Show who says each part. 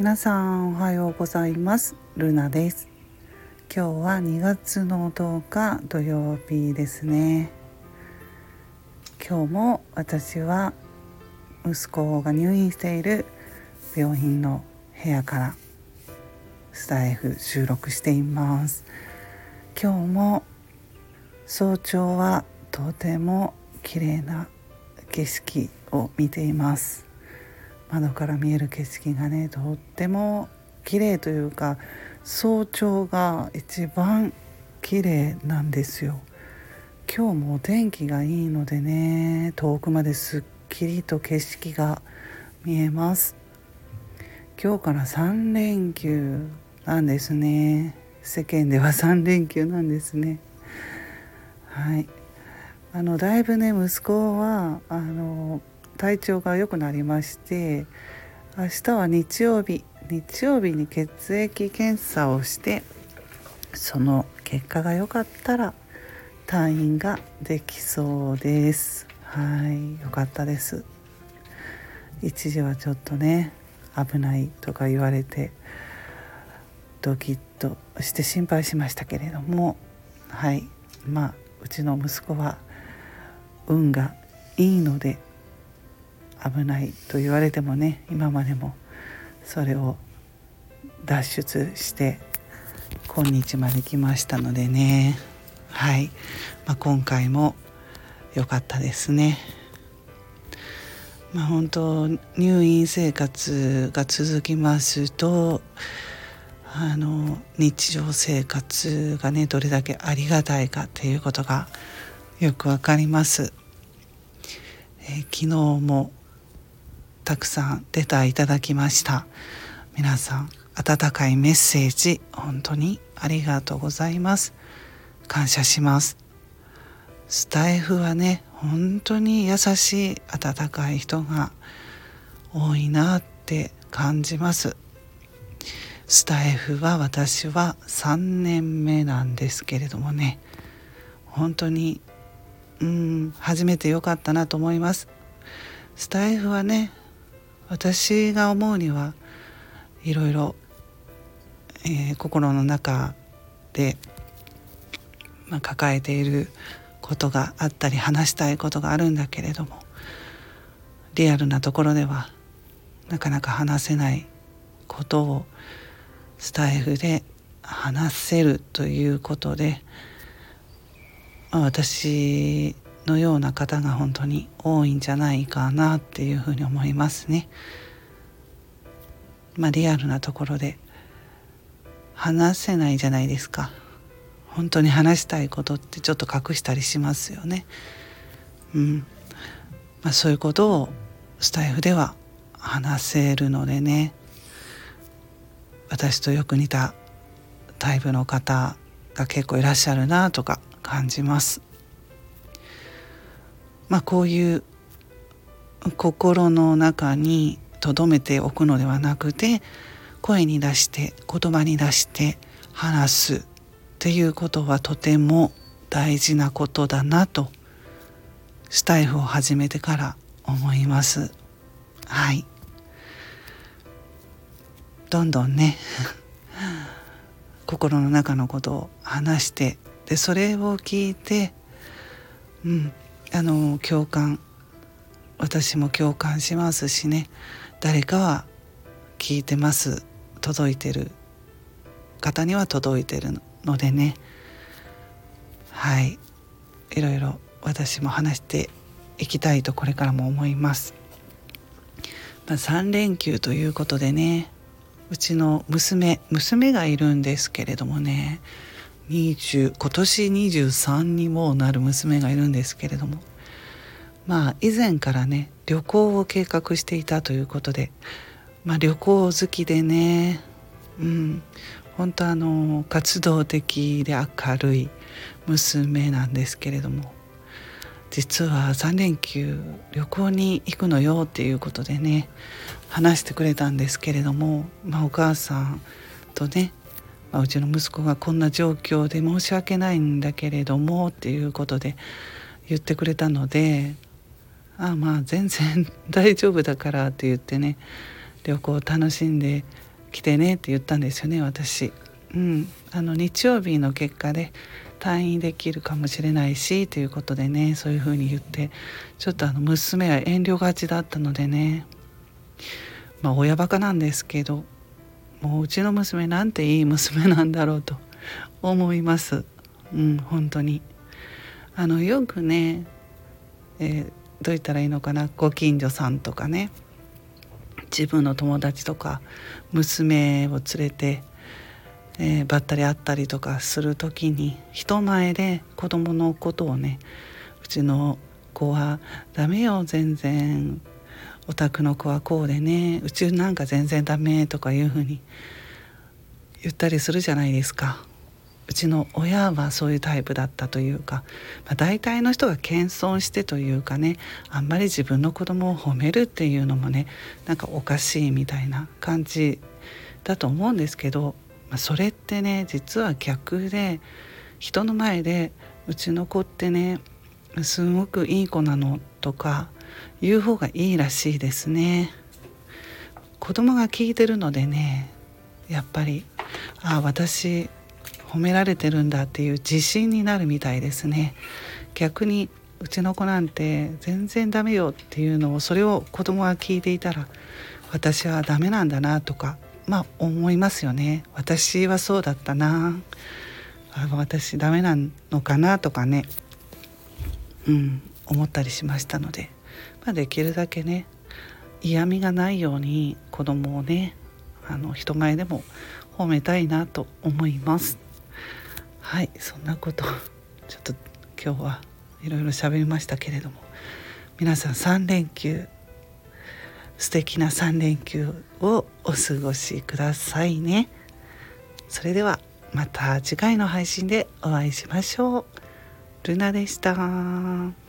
Speaker 1: 皆さんおはようございます。ルナです。今日は2月の10日土曜日ですね。今日も私は息子が入院している病院の部屋からスタイフ収録しています。今日も早朝はとても綺麗な景色を見ています。窓から見える景色がねとっても綺麗というか早朝が一番綺麗なんですよ。今日もお天気がいいのでね遠くまですっきりと景色が見えます。今日から3連休なんですね。世間では3連休なんですね。はい。あのだいぶね息子はあの体調が良くなりまして明日は日曜日日曜日に血液検査をしてその結果が良かったら退院ができそうです。はい良かったです。一時はちょっとね危ないとか言われてドキッとして心配しましたけれどもはいまあうちの息子は運がいいので危ないと言われてもね今までもそれを脱出して今日まで来ましたのでねはい、まあ、今回も良かったですね。まあ、本当入院生活が続きますとあの日常生活がねどれだけありがたいかっていうことがよくわかります。え、昨日もたくさんレターいただきました。皆さん温かいメッセージ本当にありがとうございます。感謝します。スタイフはね本当に優しい温かい人が多いなって感じます。スタイフは私は3年目なんですけれどもね。本当にうん初めてよかったなと思います。スタイフはね私が思うにはいろいろ、えー、心の中で、まあ、抱えていることがあったり話したいことがあるんだけれどもリアルなところではなかなか話せないことをスタイフで話せるということで、まあ、私のような方が本当に多いんじゃないかなっていうふうに思いますね。まあリアルなところで話せないじゃないですか。本当に話したいことってちょっと隠したりしますよね。うん。まあそういうことをスタイフでは話せるのでね私とよく似たタイプの方が結構いらっしゃるなとか感じます。まあ、こういう心の中に留めておくのではなくて声に出して言葉に出して話すっていうことはとても大事なことだなとスタイフを始めてから思います。はい。どんどんね心の中のことを話してでそれを聞いてうんあの共感。私も共感しますしね。誰かは聞いてます。届いてる。方には届いてるのでね。はい。いろいろ私も話していきたいとこれからも思います。まあ、3連休ということでね。うちの娘娘がいるんですけれどもね。20今年23にもなる娘がいるんですけれどもまあ以前からね旅行を計画していたということで、まあ、旅行好きでねうん本当あの活動的で明るい娘なんですけれども実は3連休旅行に行くのよっていうことでね話してくれたんですけれども、まあ、お母さんとねまあ、うちの息子がこんな状況で申し訳ないんだけれどもっていうことで言ってくれたのでああまあ全然 大丈夫だからって言ってね旅行を楽しんで来てねって言ったんですよね私。うん、あの日曜日の結果で退院できるかもしれないしということでねそういうふうに言ってちょっとあの娘は遠慮がちだったのでね。まあ親バカなんですけど。もううちの娘なんていい娘なんだろうと思います。うん本当に。あのよくね、えー、どう言ったらいいのかなご近所さんとかね自分の友達とか娘を連れてえー、ばったり会ったりとかする時に人前で子供のことをねうちの子は「ダメよ全然。お宅の子はこうでねうちなんか全然ダメ」とかいうふうに言ったりするじゃないですか。うちの親はそういうタイプだったというか、まあ、大体の人が謙遜してというかねあんまり自分の子供を褒めるっていうのもねなんかおかしいみたいな感じだと思うんですけどまあ、それってね実は逆で人の前でうちの子ってねすごくいい子なのとか言う方がいいらしいですね。子供が聞いてるのでねやっぱりああ私褒められてるんだっていう自信になるみたいですね。逆にうちの子なんて全然ダメよっていうのをそれを子供が聞いていたら私はダメなんだなとかまあ思いますよね。私はそうだったな。あ私ダメなのかなとかね。うん思ったりしましたので、まあ、できるだけね嫌味がないように子供をねあの人前でも褒めたいなと思います。はいそんなことちょっと今日はいろいろ喋りましたけれども皆さん3連休素敵な3連休をお過ごしくださいね。それではまた次回の配信でお会いしましょう。ルナでした。